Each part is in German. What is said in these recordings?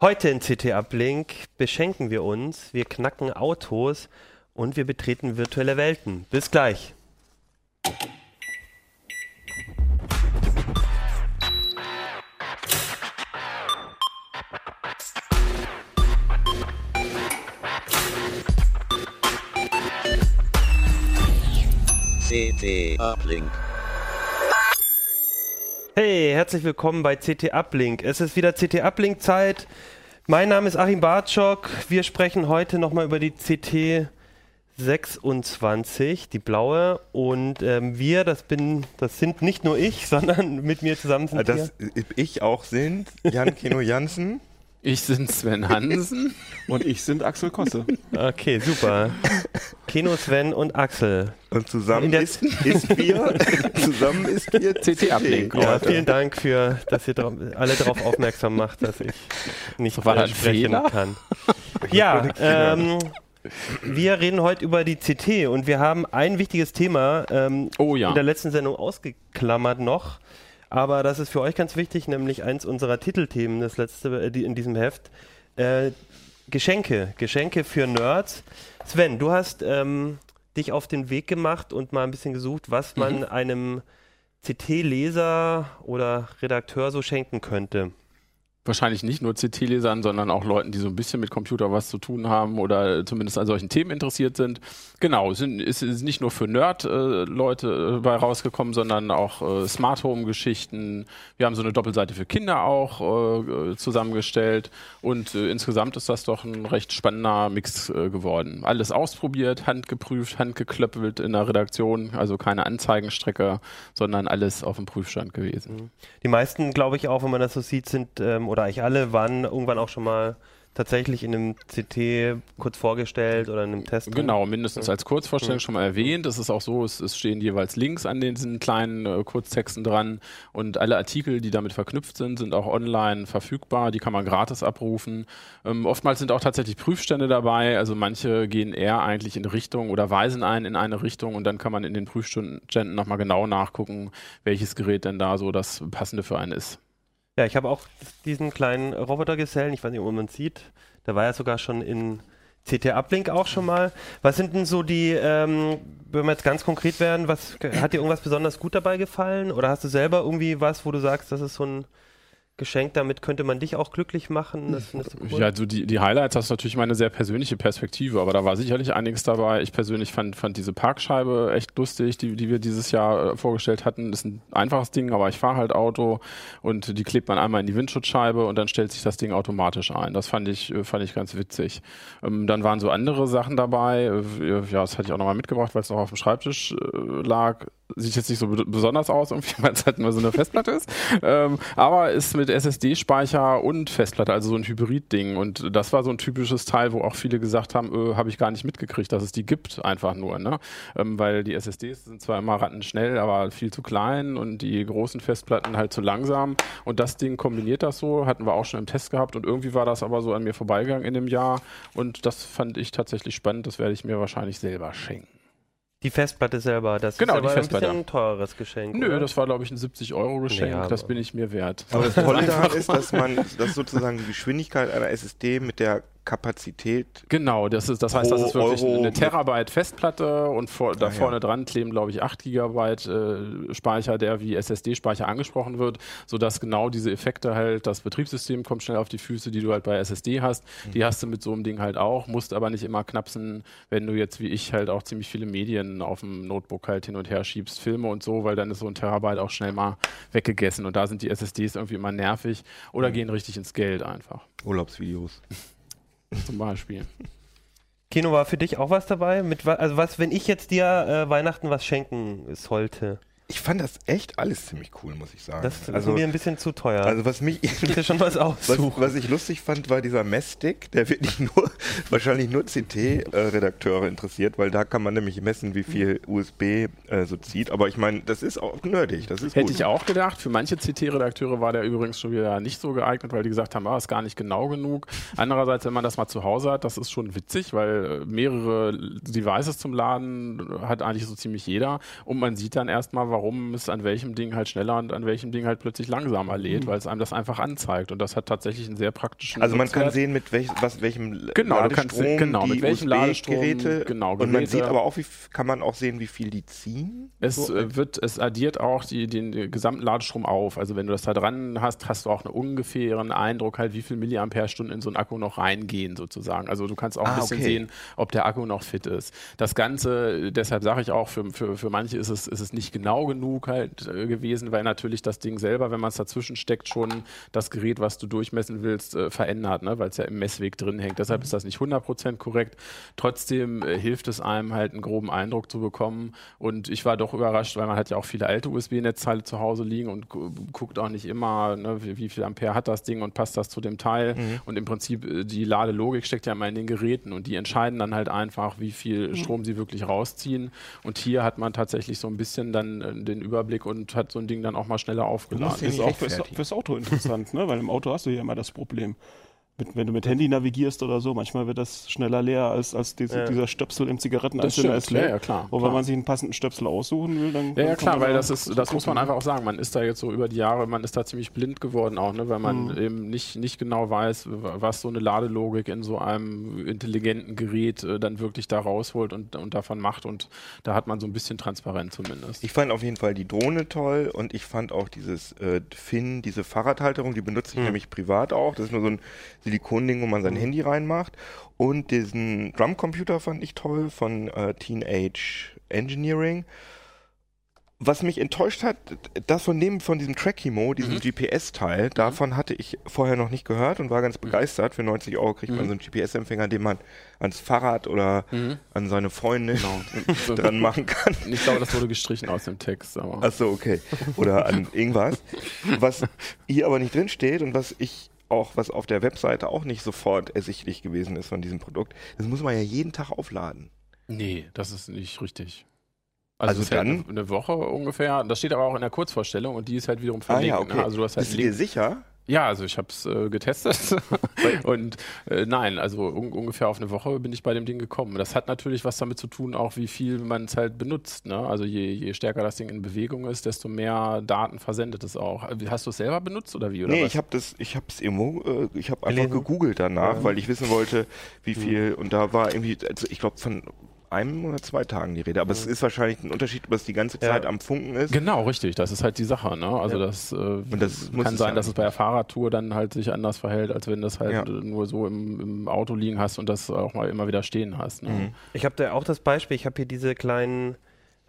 Heute in CT Uplink beschenken wir uns, wir knacken Autos und wir betreten virtuelle Welten. Bis gleich. CT Uplink. Hey, herzlich willkommen bei CT Uplink. Es ist wieder CT Uplink Zeit. Mein Name ist Achim Bartschok. Wir sprechen heute nochmal über die CT 26, die blaue. Und ähm, wir, das bin, das sind nicht nur ich, sondern mit mir zusammen sind das wir. Ich auch sind Jan Keno Jansen. Ich sind Sven Hansen. und ich sind Axel Kosse. Okay, super. Keno, Sven und Axel. Und zusammen ist, ist wir, zusammen ist wir CT Uplink. Ja, vielen Dank für, dass ihr drauf, alle darauf aufmerksam macht, dass ich nicht War das sprechen Fehler? kann. Ja, ähm, wir reden heute über die CT und wir haben ein wichtiges Thema ähm, Oh ja. in der letzten Sendung ausgeklammert noch. Aber das ist für euch ganz wichtig, nämlich eins unserer Titelthemen, das letzte äh, in diesem Heft. Äh, Geschenke, Geschenke für Nerds. Sven, du hast ähm, dich auf den Weg gemacht und mal ein bisschen gesucht, was man einem CT-Leser oder Redakteur so schenken könnte. Wahrscheinlich nicht nur CT-Lesern, sondern auch Leuten, die so ein bisschen mit Computer was zu tun haben oder zumindest an solchen Themen interessiert sind. Genau, es ist nicht nur für Nerd-Leute äh, bei rausgekommen, sondern auch äh, Smart Home-Geschichten. Wir haben so eine Doppelseite für Kinder auch äh, zusammengestellt und insgesamt ist das doch ein recht spannender Mix geworden. Alles ausprobiert, handgeprüft, handgeklöppelt in der Redaktion, also keine Anzeigenstrecke, sondern alles auf dem Prüfstand gewesen. Die meisten, glaube ich, auch, wenn man das so sieht, sind, ähm, oder eigentlich alle, waren irgendwann auch schon mal tatsächlich in einem CT kurz vorgestellt oder in einem Test. Genau, mindestens als Kurzvorstellung schon mal erwähnt. Es ist auch so, es, es stehen jeweils Links an diesen kleinen äh, Kurztexten dran und alle Artikel, die damit verknüpft sind, sind auch online verfügbar. Die kann man gratis abrufen. Ähm, oftmals sind auch tatsächlich Prüfstände dabei. Also manche gehen eher eigentlich in Richtung oder weisen einen in eine Richtung und dann kann man in den Prüfständen nochmal genau nachgucken, welches Gerät denn da so das passende für einen ist. Ja, ich habe auch diesen kleinen Robotergesellen, ich weiß nicht, ob man sieht, der war ja sogar schon in CT Uplink auch schon mal. Was sind denn so die, ähm, wenn wir jetzt ganz konkret werden, was hat dir irgendwas besonders gut dabei gefallen? Oder hast du selber irgendwie was, wo du sagst, das ist so ein Geschenk, damit könnte man dich auch glücklich machen? Das findest du cool? Ja, also die, die Highlights hast natürlich meine sehr persönliche Perspektive, aber da war sicherlich einiges dabei. Ich persönlich fand, fand diese Parkscheibe echt lustig, die, die wir dieses Jahr äh, vorgestellt hatten. Das ist ein einfaches Ding, aber ich fahre halt Auto und die klebt man einmal in die Windschutzscheibe und dann stellt sich das Ding automatisch ein. Das fand ich, äh, fand ich ganz witzig. Ähm, dann waren so andere Sachen dabei. Äh, Ja, das hatte ich auch nochmal mitgebracht, weil es noch auf dem Schreibtisch lag. Sieht jetzt nicht so be- besonders aus, irgendwie, weil es halt nur so eine Festplatte ist. Ähm, aber ist mit SSD-Speicher und Festplatte, also so ein Hybrid-Ding. Und das war so ein typisches Teil, wo auch viele gesagt haben, äh, habe ich gar nicht mitgekriegt, dass es die gibt, einfach nur. Ne? Ähm, weil die SSDs sind zwar immer rattenschnell, aber viel zu klein und die großen Festplatten halt zu langsam. Und das Ding kombiniert das so, hatten wir auch schon im Test gehabt. Und irgendwie war das aber so an mir vorbeigegangen in dem Jahr. Und das fand ich tatsächlich spannend. Das werde ich mir wahrscheinlich selber schenken. Die Festplatte selber, das Genau, ist die aber Festplatte. ein bisschen ein teureres Geschenk. Nö, oder? das war, glaube ich, ein 70-Euro-Geschenk. Ja, das bin ich mir wert. Aber das Tolle daran ist, dass man, dass sozusagen die Geschwindigkeit einer SSD mit der Kapazität Genau, das, ist, das heißt, das ist wirklich Euro eine Terabyte Festplatte und vor, da Ah, ja. vorne dran kleben, glaube ich, 8 Gigabyte äh, Speicher, der wie SSD-Speicher angesprochen wird, sodass genau diese Effekte halt, das Betriebssystem kommt schnell auf die Füße, die du halt bei SSD hast, Mhm. die hast du mit so einem Ding halt auch, musst aber nicht immer knapsen, wenn du jetzt wie ich halt auch ziemlich viele Medien auf dem Notebook halt hin und her schiebst, Filme und so, weil dann ist so ein Terabyte auch schnell mal weggegessen und da sind die SSDs irgendwie immer nervig Mhm. oder gehen richtig ins Geld einfach, Urlaubsvideos. zum Beispiel. Kino war für dich auch was dabei? Mit, also was, wenn ich jetzt dir äh, Weihnachten was schenken sollte? Ich fand das echt alles ziemlich cool, muss ich sagen. Das ist also, mir ein bisschen zu teuer. also was mich ich dir schon was was, aussuchen. was ich lustig fand, war dieser Messstick, der wirklich nur, wahrscheinlich nur CT-Redakteure interessiert, weil da kann man nämlich messen, wie viel USB äh, so zieht. Aber ich meine, das ist auch nerdig, das ist Hätte gut. ich auch gedacht. Für manche CT-Redakteure war der übrigens schon wieder nicht so geeignet, weil die gesagt haben, ah, ist gar nicht genau genug. Andererseits, wenn man das mal zu Hause hat, das ist schon witzig, weil äh, mehrere Devices zum Laden hat eigentlich so ziemlich jeder. Und man sieht dann erstmal, warum es an welchem Ding halt schneller und an welchem Ding halt plötzlich langsamer lädt, weil es einem das einfach anzeigt. Und das hat tatsächlich einen sehr praktischen Also man kann Nutzwert. sehen, mit welch, was, welchem Genau, du kannst sehen- genau, die mit welchem Ladestrom, USB-Geräte genau, und man Geräte. sieht aber auch, wie, kann man auch sehen, wie viel die ziehen? Es So, äh, wird, es addiert auch die, den äh, gesamten Ladestrom auf. Also wenn du das da dran hast, hast du auch einen ungefähren Eindruck halt, wie viel Milliampere-Stunden in so einen Akku noch reingehen sozusagen. Also du kannst auch ein Ah, bisschen okay. sehen, ob der Akku noch fit ist. Das Ganze, deshalb sage ich auch, für, für, für manche ist es, ist es nicht genau genug halt äh, gewesen, weil natürlich das Ding selber, wenn man es dazwischen steckt, schon das Gerät, was du durchmessen willst, äh, verändert, ne? weil es ja im Messweg drin hängt. Deshalb ist das nicht 100% korrekt. Trotzdem äh, hilft es einem halt einen groben Eindruck zu bekommen. Und ich war doch überrascht, weil man hat ja auch viele alte USB-Netzteile zu Hause liegen und gu guckt auch nicht immer, ne, wie, wie viel Ampere hat das Ding und passt das zu dem Teil. Und im Prinzip äh, die Ladelogik steckt ja immer in den Geräten und die entscheiden dann halt einfach, wie viel Strom sie wirklich rausziehen. Und hier hat man tatsächlich so ein bisschen dann den Überblick und hat so ein Ding dann auch mal schneller aufgeladen. den ist auch fürs, fürs Auto interessant, ne? weil im Auto hast du ja immer das Problem. Mit, wenn du mit Handy navigierst oder so, manchmal wird das schneller leer als, als diese, Ja. dieser Stöpsel im Zigarettenanzünder ist leer. ja, ja, klar, Und wenn man sich einen passenden Stöpsel aussuchen will, dann Ja, ja klar, weil da das ist, das muss man einfach auch sagen. Man ist da jetzt so über die Jahre, man ist da ziemlich blind geworden auch, ne, weil man Mhm. eben nicht, nicht genau weiß, was so eine Ladelogik in so einem intelligenten Gerät äh, dann wirklich da rausholt und, und davon macht. Und da hat man so ein bisschen Transparenz zumindest. Ich fand auf jeden Fall die Drohne toll und ich fand auch dieses äh, Finn, diese Fahrradhalterung, die benutze ich nämlich privat auch. Das ist nur so ein Silikonding, wo man sein Handy reinmacht. Und diesen Drumcomputer fand ich toll von äh, Teenage Engineering. Was mich enttäuscht hat, das von dem, von diesem Trackimo, diesem GPS-Teil, davon hatte ich vorher noch nicht gehört und war ganz begeistert. Für 90 Euro kriegt man so einen GPS-Empfänger, den man ans Fahrrad oder an seine Freundin So- dran machen kann. Ich glaube, das wurde gestrichen aus dem Text. Aber Ach so, okay. Oder an irgendwas. Was hier aber nicht drin steht und was ich auch, was auf der Webseite auch nicht sofort ersichtlich gewesen ist von diesem Produkt, das muss man ja jeden Tag aufladen. nee, das ist nicht richtig. Also es hält dann- eine, eine Woche ungefähr. Das steht aber auch in der Kurzvorstellung und die ist halt wiederum verlinkt. ne? Also du hast halt Bist du dir sicher? Ja, also ich habe es äh, getestet und äh, nein, also un ungefähr auf eine Woche bin ich bei dem Ding gekommen. Das hat natürlich was damit zu tun, auch wie viel man es halt benutzt. Ne? Also je, je stärker das Ding in Bewegung ist, desto mehr Daten versendet es auch. Äh, Hast du es selber benutzt oder wie? Oder nee, was? ich habe das, ich habe es irgendwo, äh, ich habe einfach gegoogelt danach, weil ich wissen wollte, wie viel, und da war irgendwie, also ich glaube von einem oder zwei Tagen die Rede, aber es ist wahrscheinlich ein Unterschied, ob es die ganze Ja. Zeit am Funken ist. Genau, richtig. Das ist halt die Sache. Ne? Also Ja. das, äh, das muss kann sein, ja dass es bei der Fahrradtour dann halt sich anders verhält, als wenn du das halt Ja. nur so im, im Auto liegen hast und das auch mal immer wieder stehen hast. Ne? Mhm. Ich habe da auch das Beispiel, ich habe hier diese kleinen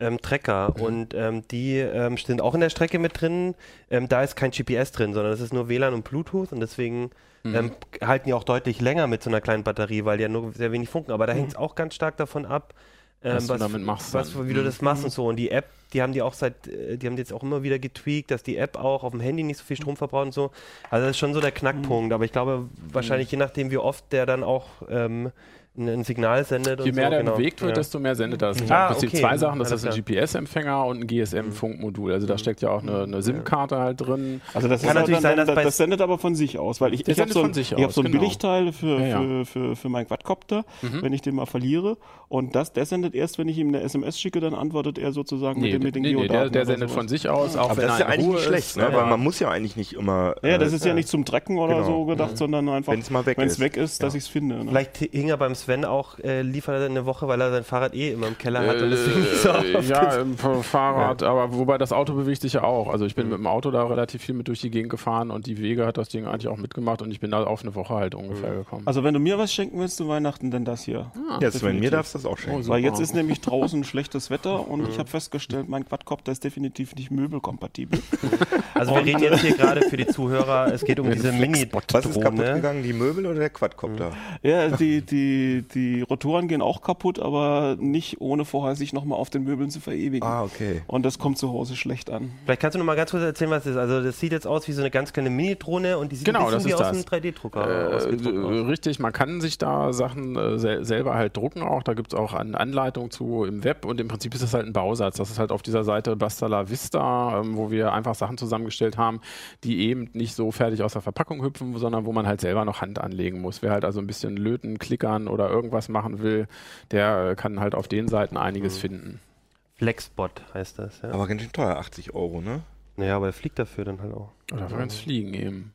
ähm, Trecker Mhm. und ähm, die ähm, sind auch in der Strecke mit drin. Ähm, da ist kein GPS drin, sondern es ist nur WLAN und Bluetooth und deswegen Mhm. ähm, halten die auch deutlich länger mit so einer kleinen Batterie, weil die ja nur sehr wenig funken. Aber da hängt es auch ganz stark davon ab, ähm, Was du damit machst was, wie du Mhm. das machst und so. Und die App, die haben die auch seit, äh, die haben die jetzt auch immer wieder getweakt, dass die App auch auf dem Handy nicht so viel Strom verbraucht und so. Also das ist schon so der Knackpunkt. Aber ich glaube, wahrscheinlich je nachdem, wie oft der dann auch ähm, ein, Signal sendet Je und mehr so. der genau. bewegt wird, Ja. desto mehr sendet er. Das sind Ah, im Prinzip okay. zwei Sachen. Das ist ein. GPS-Empfänger und ein GSM-Funkmodul. Also da steckt ja auch eine, eine SIM-Karte halt drin. Also das Kann ist natürlich dann, sein, dass das sendet aber von sich aus, weil ich, ich habe so ein, ich hab so ein genau. Billigteil für, Ja, ja. Für, für, für meinen Quadcopter, Mhm. wenn ich den mal verliere. Und das, der sendet erst, wenn ich ihm eine SMS schicke, dann antwortet er sozusagen Nee, mit, den- mit den nee, nee, der, Geodaten der sendet sowas. von sich aus, auch Aber wenn das ist ja eigentlich nicht schlecht, ist, ne? ja. weil man muss ja eigentlich nicht immer, Ja, das äh, ist ja nicht zum Trecken oder Genau. so gedacht, sondern einfach, wenn es weg ist, dass ich es finde. Ne? Vielleicht hing er beim Sven auch, äh, liefert er eine Woche, weil er sein Fahrrad eh immer im Keller hat und deswegen so Äh, oft ja, im Fahrrad, aber wobei das Auto bewegt sich ja auch. Also ich bin mit dem Auto da relativ viel mit durch die Gegend gefahren und die Wege hat das Ding eigentlich auch mitgemacht und ich bin da auf eine Woche halt ungefähr gekommen. Also wenn du mir was schenken willst zu Weihnachten, dann das hier. Ja, Sven, mir definitiv. darfst du das auch schenken. Oh, so. Weil jetzt ist nämlich draußen schlechtes Wetter und ich habe festgestellt, mein Quadcopter ist definitiv nicht möbelkompatibel. Also wir reden jetzt hier gerade für die Zuhörer, es geht um diese Was ist kaputt Mini-Drohne. gegangen, die Möbel oder der Quadcopter? Ja, die, die, die Rotoren gehen auch kaputt, aber nicht ohne vorher sich nochmal auf den Möbeln zu verewigen. Ah, okay. Und das kommt zu Hause schlecht an. Vielleicht kannst du noch mal ganz kurz erzählen, was das ist. Also das sieht jetzt aus wie so eine ganz kleine Mini-Drohne und die sieht Genau, ein bisschen wie aus das. einem 3D-Drucker Äh, richtig, man kann sich da Sachen äh, sel selber halt drucken auch. Da gibt es auch an Anleitungen zu im Web und im Prinzip ist das halt ein Bausatz. Das ist halt auf dieser Seite Bastala Vista, ähm, wo wir einfach Sachen zusammengestellt haben, die eben nicht so fertig aus der Verpackung hüpfen, sondern wo man halt selber noch Hand anlegen muss. Wer halt also ein bisschen löten, klickern oder irgendwas machen will, der äh, kann halt auf den Seiten einiges Mhm. finden. Flexbot heißt das, ja. Aber ganz schön teuer, 80 Euro, ne? naja, aber er fliegt dafür dann halt auch. Oder ganz fliegen eben.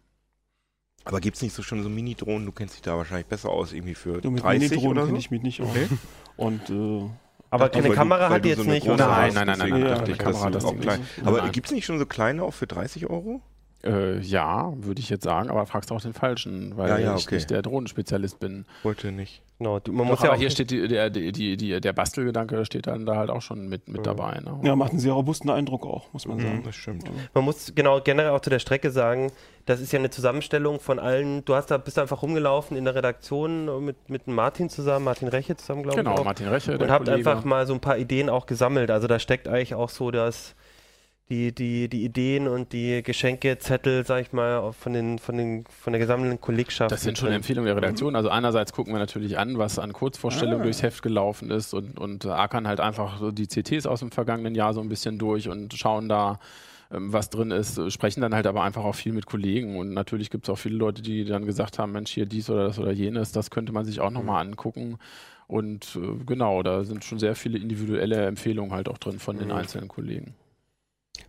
Aber gibt's nicht so schon so Mini-Drohnen? Du kennst dich da wahrscheinlich besser aus, irgendwie für Du, mit 30 Mini-Drohnen oder kenne so? ich mich nicht aus. Okay. Und äh, Aber Dachte, eine weil du- Kamera hat die jetzt so nicht, oder? Nein, nein, nein, nein, nein, dachte ich, Kamera das hat ist das auch klein. nicht. Aber Nein. gibt's nicht schon so kleine auch für 30 Euro? Äh, ja, würde ich jetzt sagen, aber fragst auch den Falschen, weil Ja, ja, ich okay. nicht der Drohnenspezialist bin. Wollte nicht. Genau, du, man Doch, muss ja aber hier steht die, der, die, die, der Bastelgedanke steht dann da halt auch schon mit, mit Ja. dabei. Ne? ja, macht einen sehr robusten Eindruck auch, muss man sagen. Das stimmt. man muss genau generell auch zu der Strecke sagen, das ist ja eine Zusammenstellung von allen, du hast da, bist da einfach rumgelaufen in der Redaktion mit, mit Martin zusammen, Martin Reche zusammen, glaube ich. Genau, auch. Martin Reche, und habt einfach mal so ein paar Ideen auch gesammelt. Also da steckt eigentlich auch so das, die, die, die Ideen und die Geschenkezettel, sag ich mal, auch von, den, von, den, von der gesammelten Kollegschaft. Das sind schon. Empfehlungen der Redaktion. Also einerseits gucken wir natürlich an, was an Kurzvorstellungen Ah. durchs Heft gelaufen ist und, und ackern halt einfach so die CTs aus dem vergangenen Jahr so ein bisschen durch und schauen da, ähm, was drin ist, sprechen dann halt aber einfach auch viel mit Kollegen und natürlich gibt es auch viele Leute, die dann gesagt haben, Mensch, hier dies oder das oder jenes, das könnte man sich auch nochmal angucken. Und äh, genau, da sind schon sehr viele individuelle Empfehlungen halt auch drin von den Mhm. einzelnen Kollegen.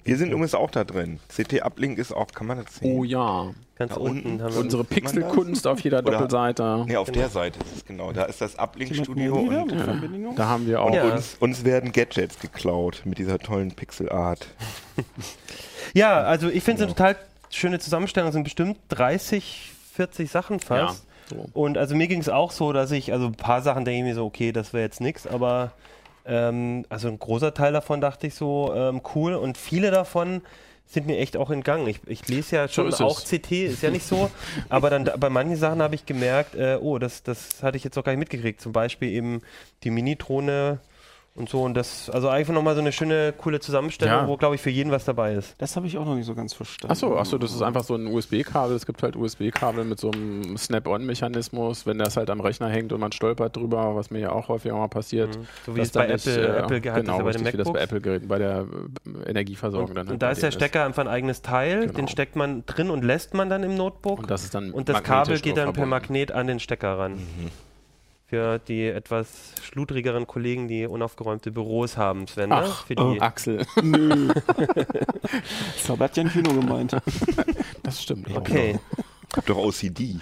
Wir sind übrigens auch da drin. CT-Uplink ist auch, kann man das sehen? Oh ja, Ganz Da unten unten haben wir unsere? Pixelkunst auf jeder Oder- Doppelseite. Nee, auf Genau. der Seite ist es genau. Da ist das Uplink-Studio und mit Ja. Da haben wir auch Ja. uns, uns werden Gadgets geklaut mit dieser tollen Pixel-Art. Ja, also ich finde es Genau. eine total schöne Zusammenstellung. Es sind bestimmt 30, 40 Sachen ja, fast. so. Und also mir ging es auch so, dass ich, also ein paar Sachen denke ich mir so, okay, das wäre jetzt nichts, aber ähm, also ein großer Teil davon dachte ich so, ähm, cool. Und viele davon sind mir echt auch entgangen. Ich, ich lese ja schon ist auch es. CT, ist ja nicht so, aber dann bei manchen Sachen habe ich gemerkt, äh, oh, das, das hatte ich jetzt noch gar nicht mitgekriegt. Zum Beispiel eben die Mini-Drohne und so. Und das, also einfach nochmal so eine schöne, coole Zusammenstellung, Ja. wo, glaube ich, für jeden was dabei ist. Das habe ich auch noch nicht so ganz verstanden. Achso, achso, das ist einfach so ein USB-Kabel. Es gibt halt USB-Kabel mit so einem Snap-on-Mechanismus, wenn das halt am Rechner hängt und man stolpert drüber, was mir ja auch häufiger mal passiert. So wie es bei Apple, äh, Apple gehabt genau, ist, ja bei richtig, den wie das bei. Apple-Geräten, bei der äh, Energieversorgung Und, dann. halt und da ist der Stecker einfach ein eigenes Teil, Genau. den steckt man drin und lässt man dann im Notebook. Und das ist dann Und das Kabel geht dann per. Magnet an den Stecker ran. Mhm. Für die etwas schludrigeren Kollegen, die unaufgeräumte Büros haben, Sven. ne? Ach, Für die. Axel. Nö. das habe ich ja nicht nur gemeint. Das stimmt. Okay. Hab doch OCD.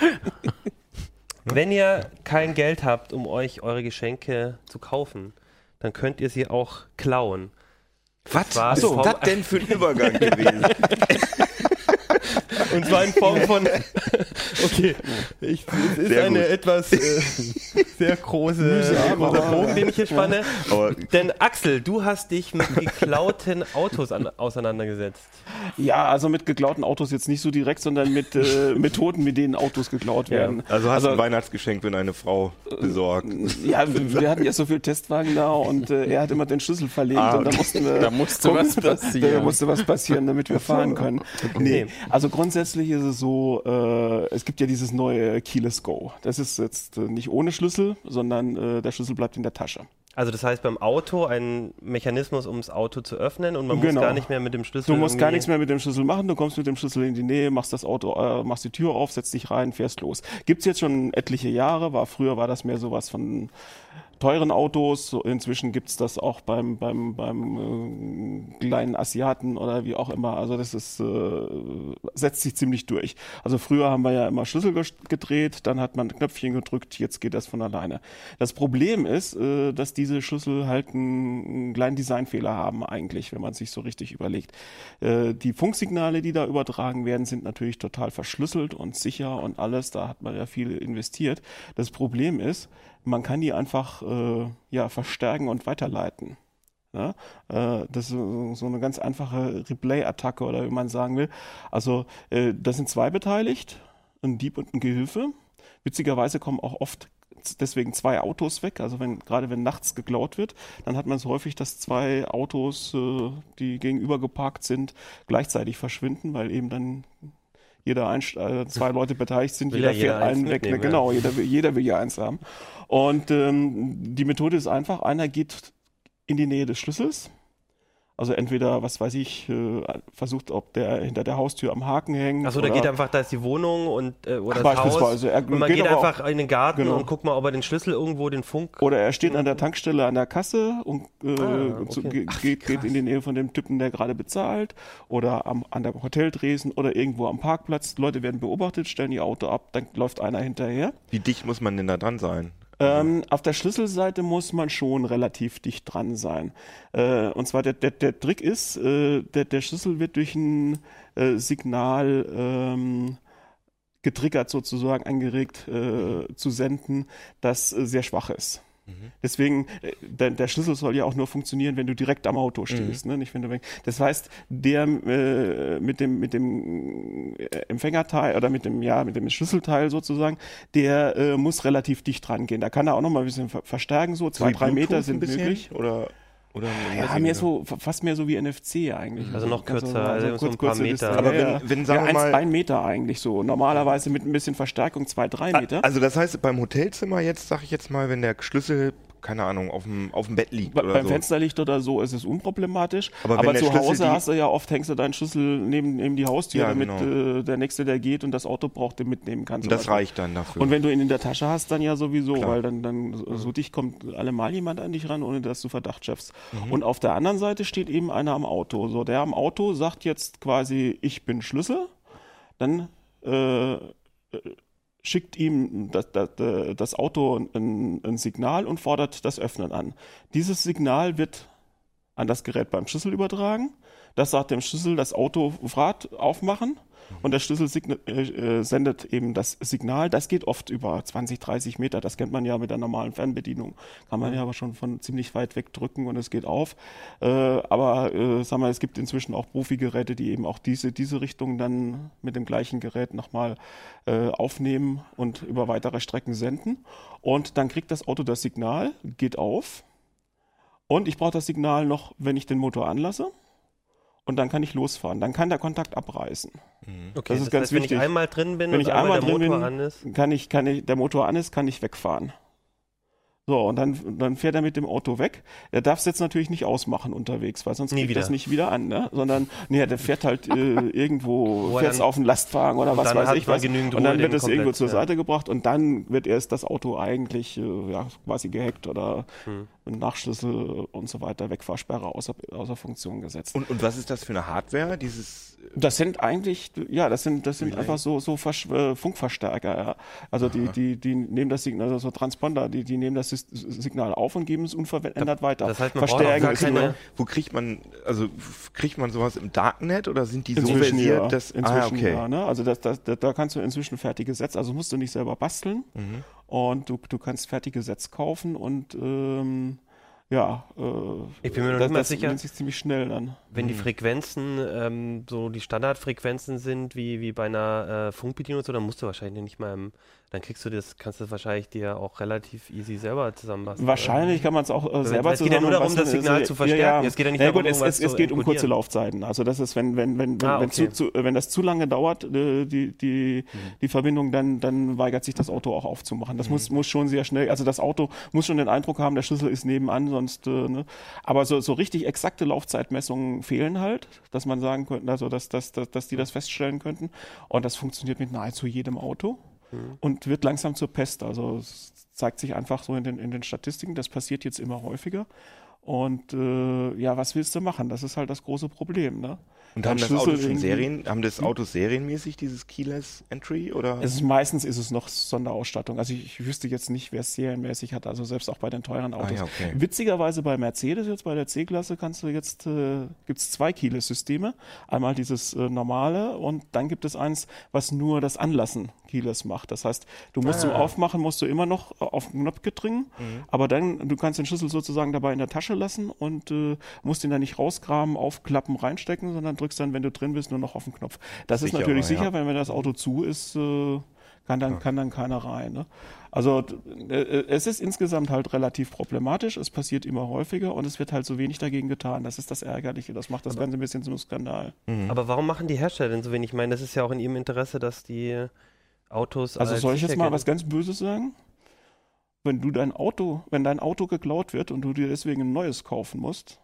Wenn ihr kein Geld habt, um euch eure Geschenke zu kaufen, dann könnt ihr sie auch klauen. Was war ist so. das denn für ein Übergang gewesen? Und zwar in Form von. Okay, ich, es ist Sehr eine gut. etwas äh, sehr große, Mühsam, großer Bogen, den ich hier spanne. Aber Denn Axel, du hast dich mit geklauten Autos an, auseinandergesetzt. Ja, also mit geklauten Autos jetzt nicht so direkt, sondern mit äh, Methoden, mit denen Autos geklaut Ja. werden. also hast du ein Weihnachtsgeschenk für eine Frau besorgt. Ja, wir wir hatten ja so viel Testwagen da und äh, er hat immer den Schlüssel verlegt Ah, und da mussten wir Da musste gucken, was passieren. Da musste was passieren, damit wir fahren können. Nee, also grundsätzlich ist es so, äh, es gibt ja dieses neue Keyless Go. Das ist jetzt äh, nicht ohne Schlüssel, sondern äh, der Schlüssel bleibt in der Tasche. Also das heißt beim Auto ein Mechanismus, um das Auto zu öffnen und man Genau. muss gar nicht mehr mit dem Schlüssel. Du musst gar nichts mehr mit dem Schlüssel machen, du kommst mit dem Schlüssel in die Nähe, machst das Auto, äh, machst die Tür auf, setzt dich rein, fährst los. Gibt's jetzt schon etliche Jahre, war früher war das mehr sowas von teuren Autos, inzwischen gibt's das auch beim beim beim äh, kleinen Asiaten oder wie auch immer. Also das ist äh, setzt sich ziemlich durch. Also früher haben wir ja immer Schlüssel gedreht, dann hat man Knöpfchen gedrückt, jetzt geht das von alleine. Das Problem ist, äh, dass diese Schlüssel halt einen, einen kleinen Designfehler haben eigentlich, wenn man sich so richtig überlegt. Äh, die Funksignale, die da übertragen werden, sind natürlich total verschlüsselt und sicher und alles. Da hat man ja viel investiert. Das Problem ist, man kann die einfach äh, ja verstärken und weiterleiten. Ja, äh, das ist so so eine ganz einfache Replay-Attacke oder wie man sagen will. Also äh, da sind zwei beteiligt, ein Dieb und ein Gehilfe. Witzigerweise kommen auch oft deswegen zwei Autos weg. Also wenn gerade wenn nachts geklaut wird, dann hat man es häufig, dass zwei Autos, äh, die gegenüber geparkt sind, gleichzeitig verschwinden, weil eben dann jeder ein, äh, zwei Leute beteiligt sind, jeder jeder fährt einen weg. ja. Genau, jeder, will- jeder will ja eins haben. Und ähm, die Methode ist einfach, einer geht in die Nähe des Schlüssels, Also entweder, was weiß ich, äh, versucht, ob der hinter der Haustür am Haken hängt. Achso, da oder- geht einfach, da ist die Wohnung und äh, oder das Haus. Beispielsweise. Er Und man geht geht einfach in den Garten Genau. und guckt mal, ob er den Schlüssel irgendwo, den Funk. Oder er steht an der Tankstelle an der Kasse und äh, Ah, okay. ge- geht, geht in die Nähe von dem Typen, der gerade bezahlt. Oder am, an der Hoteldresen oder irgendwo am Parkplatz. Leute werden beobachtet, stellen ihr Auto ab, dann läuft einer hinterher. Wie dicht muss man denn da dran sein? Ähm, auf der Schlüsselseite muss man schon relativ dicht dran sein. Äh, und zwar der, der, der Trick ist, äh, der, der Schlüssel wird durch ein äh, Signal ähm, getriggert sozusagen, angeregt äh, zu senden, das äh, sehr schwach ist. Deswegen, äh, der, der Schlüssel soll ja auch nur funktionieren, wenn du direkt am Auto stehst, ne? nicht wenn du. Das heißt, der äh, mit dem mit dem äh, Empfängerteil oder mit dem ja mit dem Schlüsselteil sozusagen, der äh, muss relativ dicht dran gehen. Da kann er auch noch mal ein bisschen ver verstärken, so zwei drei Meter sind möglich. Oder, oder Ja, mehr so, fast mehr so wie NFC eigentlich. Also noch kürzer, also so ein paar kurze Meter. Distanz. Aber ja, wenn- ja. wenn, sagen ja, wir eins, mal- ein Meter eigentlich so. Normalerweise mit ein bisschen Verstärkung zwei, drei Meter. Also das heißt, beim Hotelzimmer jetzt, sag ich jetzt mal, wenn der Schlüssel, keine Ahnung, auf dem, auf dem Bett liegt Be- oder Beim so. Fensterlicht oder so ist es unproblematisch. Aber Aber, zu Schlüssel Hause hast du ja oft, hängst du deinen Schlüssel neben, neben die Haustür, Ja, damit genau. äh, der Nächste, der geht und das Auto braucht, den mitnehmen kann. Und das Beispiel. reicht dann dafür. Und wenn du ihn in der Tasche hast, dann ja sowieso, Klar. Mhm. weil dann, dann so- so dicht kommt allemal jemand an dich ran, ohne dass du Verdacht schaffst. Mhm. Und auf der anderen Seite steht eben einer am Auto. So, der am Auto sagt jetzt quasi, ich bin Schlüssel. Dann äh, schickt ihm das, das, das Auto ein, ein Signal und fordert das Öffnen an. Dieses Signal wird an das Gerät beim Schlüssel übertragen. Das sagt dem Schlüssel, das Auto Rad aufmachen. Und der Schlüssel äh, äh, sendet eben das Signal. Das geht oft über 20, 30 Meter. Das kennt man ja mit der normalen Fernbedienung. Kann man ja aber schon von ziemlich weit weg drücken und es geht auf. Äh, aber äh, sag mal, es gibt inzwischen auch Profi-Geräte, die eben auch diese, diese Richtung dann mit dem gleichen Gerät nochmal äh, aufnehmen und über weitere Strecken senden. Und dann kriegt das Auto das Signal, geht auf. Und ich brauche das Signal noch, wenn ich den Motor anlasse. Und dann kann ich losfahren. Dann kann der Kontakt abreißen. Okay, Das ist ganz heißt, wenn wichtig. ich einmal drin bin Wenn und ich einmal der drin Motor bin, an ist. Kann ich, kann ich, der Motor an ist, kann ich wegfahren. So, und dann, dann fährt er mit dem Auto weg. Er darf es jetzt natürlich nicht ausmachen unterwegs, weil sonst Nie kriegt wieder. das nicht wieder an, ne? Sondern, nee, der fährt halt äh, irgendwo, Wo fährt auf einen Lastwagen oder was weiß ich was. genügend Und dann wird den es irgendwo zur ja. Seite gebracht und dann wird erst das Auto eigentlich äh, ja, quasi gehackt oder Hm. Mit Nachschlüssel und so weiter, Wegfahrsperre außer, außer Funktion gesetzt. und, und was ist das für eine Hardware? Dieses Das sind eigentlich, ja, das sind, das sind Relay. einfach so, so Versch äh, Funkverstärker, ja. Also die, die, die nehmen das Signal, also so Transponder, die, die nehmen das Signal auf und geben es unverändert weiter. das heißt, man braucht Verstärken ist keine- nur wo kriegt man, also kriegt man sowas im Darknet oder sind die so versiert, ja. dass Inzwischen ah, okay. ja, ne? Also das, das, da, da kannst du inzwischen fertige Sätze, also musst du nicht selber basteln Mhm. Und du, du kannst fertige Sätze kaufen und ähm, ja, äh, Ich bin mir noch das, nicht mal das sicher. sich ziemlich schnell dann. Wenn Hm. die Frequenzen ähm, so die Standardfrequenzen sind, wie, wie bei einer äh, Funkbedienung und so, dann musst du wahrscheinlich nicht mal im, dann kriegst du das, kannst du das wahrscheinlich dir auch relativ easy selber zusammenbasteln. Wahrscheinlich kann man es auch äh, selber es geht ja nur darum, das zusammenbasteln. Signal Also, zu verstärken. Es geht ja nicht Na darum, gut, es, es, es geht um kurze. Laufzeiten. Also das ist, wenn, wenn, wenn, wenn, Ah, wenn, okay. zu, zu, wenn das zu lange dauert, äh, die, die, Mhm. die Verbindung, dann, dann weigert sich das Auto auch aufzumachen. Mhm. Das muss, muss schon sehr schnell, also das Auto muss schon den Eindruck haben, der Schlüssel ist nebenan, sonst, äh, ne? Aber so, so richtig exakte Laufzeitmessungen fehlen halt, dass man sagen könnte, also dass, dass, dass, dass die das feststellen könnten. Und das funktioniert mit nahezu jedem Auto Mhm. und wird langsam zur Pest. Also es zeigt sich einfach so in den, in den Statistiken, das passiert jetzt immer häufiger. Und äh, ja, was willst du machen? Das ist halt das große Problem. Ne? Und haben das Autos schon Serien, haben das Autos serienmäßig dieses Keyless Entry oder? Es ist, meistens ist es noch Sonderausstattung. Also ich, ich wüsste jetzt nicht, wer es serienmäßig hat, also selbst auch bei den teuren Autos. Ah, ja, okay. Witzigerweise bei Mercedes, jetzt bei der C-Klasse, kannst du jetzt, äh, gibt es zwei Keyless-Systeme. Einmal dieses äh, normale und dann gibt es eins, was nur das Anlassen Keyless macht. Das heißt, du musst zum Ah. Aufmachen, musst du immer noch äh, auf den Knopf gedringen, Mhm. aber dann, du kannst den Schlüssel sozusagen dabei in der Tasche lassen und äh, musst ihn dann nicht rausgraben, aufklappen, reinstecken, sondern drückst dann, wenn du drin bist, nur noch auf den Knopf. Das ist Sicherer, natürlich ja. sicher, wenn, wenn das Auto zu ist, äh, kann dann, kann dann keiner rein. Ne? Also d- äh, es ist insgesamt halt relativ problematisch, es passiert immer häufiger und es wird halt so wenig dagegen getan. Das ist das Ärgerliche, das macht das Ganze ein bisschen zum Skandal. Aber warum machen die Hersteller denn so wenig? Ich meine, das ist ja auch in ihrem Interesse, dass die Autos. Also als soll ich jetzt sicher mal was ganz Böses sagen? Wenn du dein Auto, wenn dein Auto geklaut wird und du dir deswegen ein neues kaufen musst,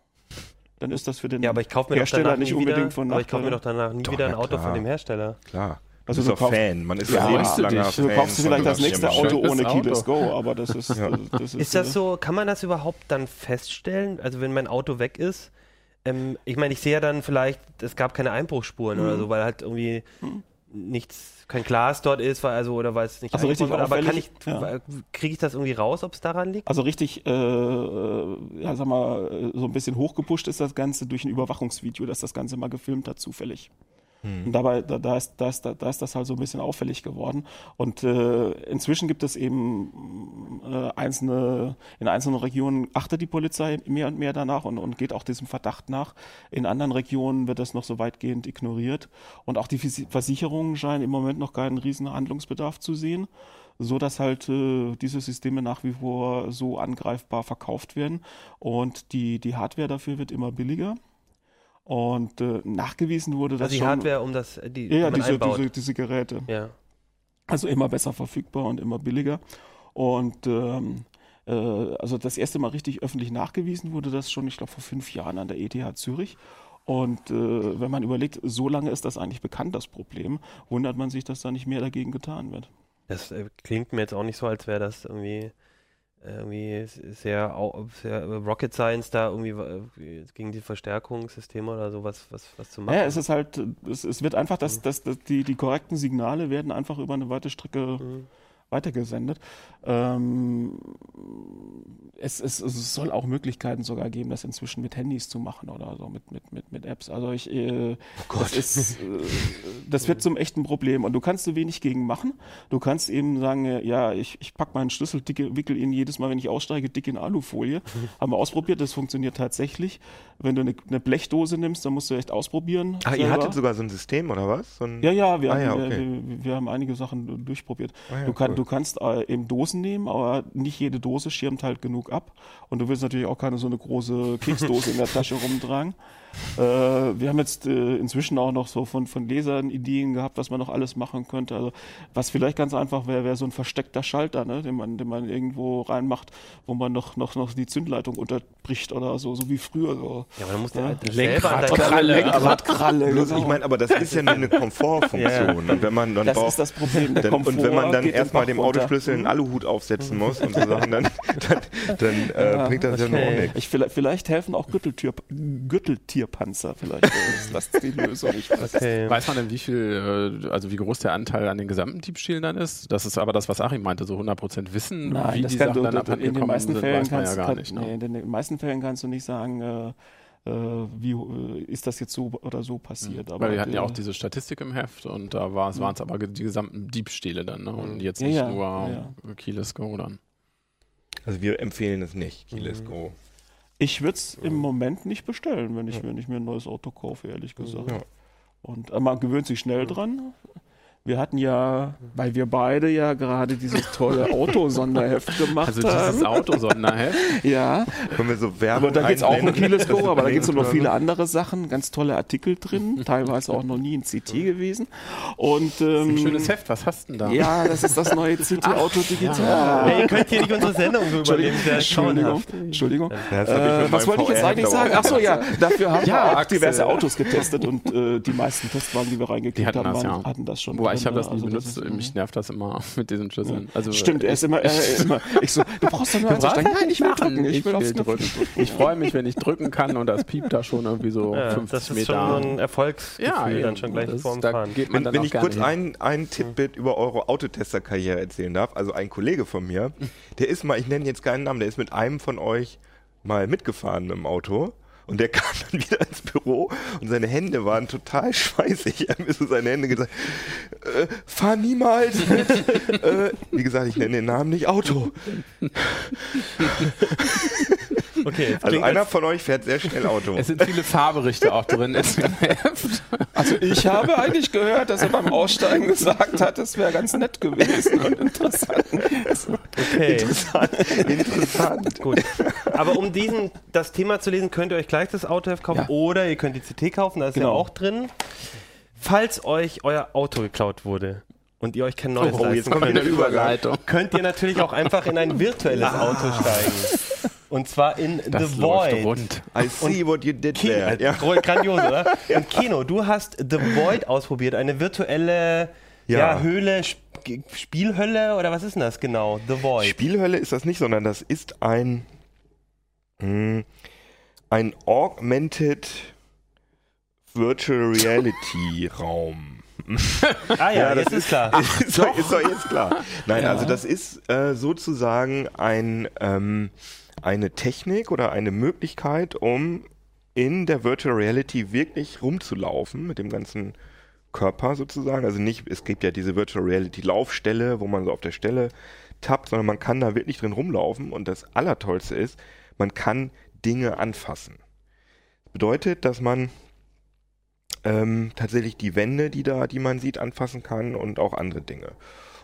dann ist das für den Ja, aber ich kaufe mir doch Hersteller nicht unbedingt wieder, von aber ich kaufe mir Nachteil. doch danach nie Doch, wieder ein Auto von klar. dem Hersteller. Klar. Du Also bist du doch kaufst- Fan. Man ist Ja, du lebenslanger dich. Du Fan kaufst von vielleicht das nächste. Auto ohne Keyless. Go, aber das ist, Ja. das ist, Ist das so, kann man das überhaupt dann feststellen? Also wenn mein Auto weg ist, ähm, ich meine, ich sehe ja dann vielleicht, es gab keine Einbruchsspuren oder Mhm. so, weil halt irgendwie nichts, kein Glas dort ist, weil, also oder weil es nicht Also richtig wurde. aber kann ich, auffällig, kriege ich das irgendwie raus, ob es daran liegt? Also richtig, äh, äh, ja, sag mal, äh, so ein bisschen hochgepusht ist das Ganze durch ein Überwachungsvideo, das das Ganze mal gefilmt hat, zufällig. Und dabei, da, da, ist, da, ist, da, ist das halt so ein bisschen auffällig geworden. Und äh, inzwischen gibt es eben äh, einzelne, in einzelnen Regionen achtet die Polizei mehr und mehr danach und, und geht auch diesem Verdacht nach. In anderen Regionen wird das noch so weitgehend ignoriert. Und auch die Versicherungen scheinen im Moment noch keinen riesen Handlungsbedarf zu sehen so dass halt äh, diese Systeme nach wie vor so angreifbar verkauft werden und die, die Hardware dafür wird immer billiger. Und äh, nachgewiesen wurde das Also die schon. Hardware, um das, die, ja, diese, diese, diese Geräte. ja. Also immer besser verfügbar und immer billiger. Und ähm, äh, also das erste Mal richtig öffentlich nachgewiesen wurde das schon, ich glaube, vor fünf Jahren an der ETH Zürich. Und äh, wenn man überlegt, so lange ist das eigentlich bekannt, das Problem, wundert man sich, dass da nicht mehr dagegen getan wird. Das äh, klingt mir jetzt auch nicht so, als wäre das irgendwie, irgendwie sehr, sehr äh, Rocket Science da irgendwie äh, gegen die Verstärkungssysteme oder sowas was, was zu machen. Ja, es ist halt, es, es wird einfach, Mhm. dass, dass, dass die, die korrekten Signale werden einfach über eine weite Strecke Mhm. Weitergesendet. Ähm, es, es, es soll auch Möglichkeiten sogar geben, das inzwischen mit Handys zu machen oder so, mit, mit, mit, mit Apps. Also ich, äh, das, ist, äh, das wird zum echten Problem und du kannst so wenig gegen machen. Du kannst eben sagen, äh, ja, ich, ich pack meinen Schlüssel, dicke, wickel ihn jedes Mal, wenn ich aussteige, dick in Alufolie. Haben wir ausprobiert, das funktioniert tatsächlich. Wenn du eine, eine Blechdose nimmst, dann musst du echt ausprobieren. Ach, ihr hattet sogar so ein System, oder was? So ein Ja, ja, wir, Ah, haben, ja, wir, okay. wir, wir haben einige Sachen durchprobiert. Ah, ja, du, kann, cool. Du kannst äh, eben Dosen nehmen, aber nicht jede Dose schirmt halt genug ab. Und du willst natürlich auch keine so eine große Keksdose in der Tasche rumtragen. Äh, wir haben jetzt äh, inzwischen auch noch so von, von Lesern Ideen gehabt, was man noch alles machen könnte. Also was vielleicht ganz einfach wäre, wäre so ein versteckter Schalter, ne, den man, den man irgendwo reinmacht, wo man noch, noch, noch die Zündleitung unterbricht oder so, so wie früher. So. ja, aber dann musst du Ja. halt Kralle. Lenkradkralle. Bloß, genau. ich meine, aber das ist ja nur eine Komfortfunktion. Und wenn man dann das braucht, ist das Problem. Der dann, und wenn man Komfort dann den erstmal dem. Autoschlüssel einen Aluhut aufsetzen muss und so Sachen, dann, dann, dann äh, Ja, bringt das ja nur auch okay. nichts. Ich, vielleicht, vielleicht helfen auch Gürteltür, Gürteltierpanzer. Vielleicht ist das die Lösung. Ich weiß. Okay. Weiß man denn, wie viel, äh, also wie groß der Anteil an den gesamten Diebstählen dann ist? Das ist aber das, was Achim meinte, so 100% wissen, Nein, wie das die kann Sachen du, dann abhanden in den meisten sind, Fällen weiß man ja kannst gar kann, nicht. nee, Ne? in den meisten Fällen kannst du nicht sagen, äh, äh, wie äh, ist das jetzt so oder so passiert. Aber Weil wir hatten ja auch diese Statistik im Heft und da waren es aber die gesamten Diebstähle dann ne? und jetzt Ja, nicht ja, nur ja. Keyless Go dann. Also wir empfehlen es nicht, Keyless Mhm. Go. Ich würde es im Moment nicht bestellen, wenn ich, wenn ich mir ein neues Auto kaufe, ehrlich gesagt. Ja. Und äh, man gewöhnt sich schnell dran. Wir hatten ja, weil wir beide ja gerade dieses tolle Auto-Sonderheft gemacht Also dieses haben. Auto-Sonderheft. Ja, Können wir so Werbung aber da geht es auch um Go, aber da geht es um noch viele andere Sachen, ganz tolle Artikel drin, teilweise auch noch nie in CT gewesen. Und ähm, Ein schönes Heft, was hast du denn da? Ja, das ist das neue CT Auto Digital. Ja, ihr könnt hier nicht unsere Sendung so übernehmen. Entschuldigung. Entschuldigung. Das Äh, was wollte ich jetzt eigentlich sagen? Ach so, ja, dafür haben Ja, wir auch diverse Autos getestet und äh, die meisten Testwagen, die wir reingekriegt haben, das, waren, ja. hatten das schon. Wobei ich habe das nie Also benutzt, ist, mich nervt das immer mit diesen Schlüsseln. Also, Stimmt, er ist immer, er ist immer, ich so, du brauchst doch nur eins Was? steigen. Nein, ich will drücken, ich, Ich will drücken. Ich freue mich, wenn ich drücken kann und das piept da schon irgendwie so Ja, 50 das ist Meter. schon so ein Erfolgsgefühl ja, dann schon gleich das, vorm da Fahren. geht man Wenn, dann wenn auch ich gerne kurz einen, einen Tippbit über eure Autotester-Karriere erzählen darf, also ein Kollege von mir, der ist mal, ich nenne jetzt keinen Namen, der ist mit einem von euch mal mitgefahren mit dem Auto. Und der kam dann wieder ins Büro und seine Hände waren total schweißig. Er hat mir so seine Hände gesagt, äh, fahr niemals äh, wie gesagt, ich nenne den Namen nicht Auto. Okay, jetzt Also einer von euch fährt sehr schnell Auto. Es sind viele Fahrberichte auch drin. Also ich habe eigentlich gehört, dass er beim Aussteigen gesagt hat, es wäre ganz nett gewesen und interessant. okay. Interessant. Interessant. Gut. Aber um diesen, das Thema zu lesen, könnt ihr euch gleich das Autoheft kaufen Ja. oder ihr könnt die CT kaufen, da ist ja Genau. auch drin. Falls euch euer Auto geklaut wurde und ihr euch kein neues Oh, jetzt leisten kommt könnt, Überleitung. könnt ihr natürlich auch einfach in ein virtuelles Auto steigen. Und zwar in Das The Void. rund. I see what you did Kino, there. Ja. Grandios, oder? Und Kino, du hast The Void ausprobiert, eine virtuelle ja. Ja. Höhle, Sp Spielhölle oder was ist denn das genau? The Void. Spielhölle ist das nicht, sondern das ist ein, mh, ein Augmented Virtual Reality Raum. ah ja, das jetzt ist klar. ist, doch, ist doch jetzt klar. Nein, also das ist äh, sozusagen ein, ähm, eine Technik oder eine Möglichkeit, um in der Virtual Reality wirklich rumzulaufen mit dem ganzen Körper sozusagen. Also nicht, es gibt ja diese Virtual Reality Laufstelle, wo man so auf der Stelle tappt, sondern man kann da wirklich drin rumlaufen und das Allertollste ist, man kann Dinge anfassen. Bedeutet, dass man ähm, tatsächlich die Wände, die da, die man sieht, anfassen kann und auch andere Dinge.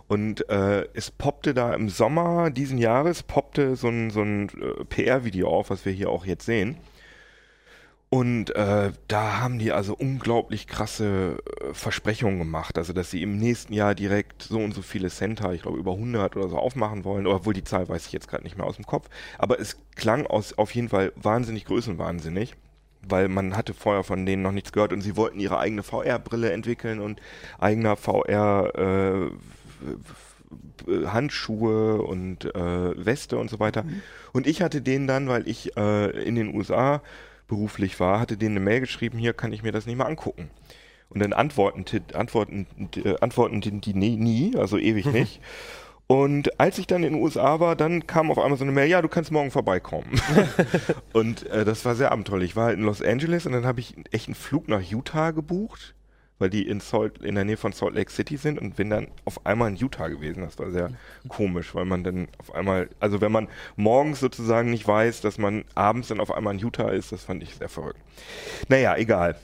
Und äh, es poppte da im Sommer diesen Jahres, poppte so ein, so ein äh, PR-Video auf, was wir hier auch jetzt sehen. Und äh, da haben die also unglaublich krasse äh, Versprechungen gemacht. Also, dass sie im nächsten Jahr direkt so und so viele Center, ich glaube über 100 oder so, aufmachen wollen. Obwohl die Zahl weiß ich jetzt gerade nicht mehr aus dem Kopf. Aber es klang aus, auf jeden Fall wahnsinnig größenwahnsinnig. Weil man hatte vorher von denen noch nichts gehört und sie wollten ihre eigene VR-Brille entwickeln und eigener VR äh, Handschuhe und äh, Weste und so weiter. Und ich hatte denen dann, weil ich äh, in den USA beruflich war, hatte denen eine Mail geschrieben, hier kann ich mir das nicht mal angucken. Und dann antworten, antworten, äh, antworten die die nie, nie, also ewig nicht. Und als ich dann in den USA war, dann kam auf einmal so eine Mail, ja, du kannst morgen vorbeikommen. und äh, das war sehr abenteuerlich. Ich war halt in Los Angeles und dann habe ich echt einen Flug nach Utah gebucht, weil die in, Salt, in der Nähe von Salt Lake City sind und bin dann auf einmal in Utah gewesen. Das war sehr komisch, weil man dann auf einmal, also wenn man morgens sozusagen nicht weiß, dass man abends dann auf einmal in Utah ist, das fand ich sehr verrückt. Naja, egal.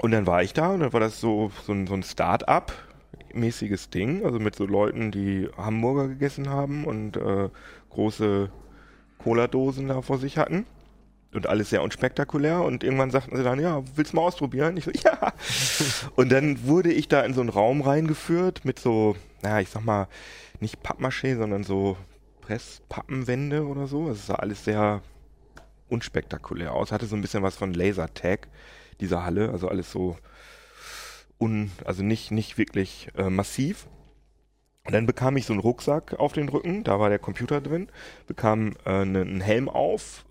Und dann war ich da und dann war das so, so ein, so ein Start-up mäßiges Ding, also mit so Leuten, die Hamburger gegessen haben und äh, große Cola-Dosen da vor sich hatten. Und alles sehr unspektakulär. Und irgendwann sagten sie dann, ja, willst du mal ausprobieren? Ich so, ja. Und dann wurde ich da in so einen Raum reingeführt mit so, naja, ich sag mal, nicht Pappmaché, sondern so Presspappenwände oder so. Es sah alles sehr unspektakulär aus. Hatte so ein bisschen was von Lasertag, diese Halle. Also alles so un, also nicht, nicht wirklich äh, massiv. Und dann bekam ich so einen Rucksack auf den Rücken, da war der Computer drin, bekam äh, ne, einen Helm auf,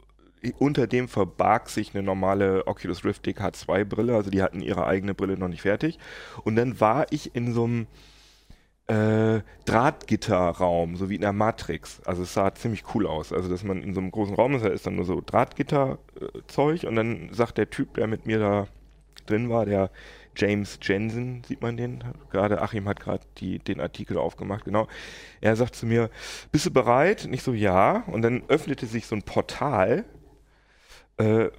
unter dem verbarg sich eine normale Oculus Rift DK2 Brille, also die hatten ihre eigene Brille noch nicht fertig. Und dann war ich in so einem äh, Drahtgitterraum, so wie in der Matrix. Also es sah ziemlich cool aus. Also dass man in so einem großen Raum ist, da ist dann nur so Drahtgitterzeug und dann sagt der Typ, der mit mir da drin war, der James Jensen, sieht man den? Gerade Achim hat gerade den Artikel aufgemacht, genau. Er sagt zu mir, bist du bereit? Und ich so, ja. Und dann öffnete sich so ein Portal. Äh,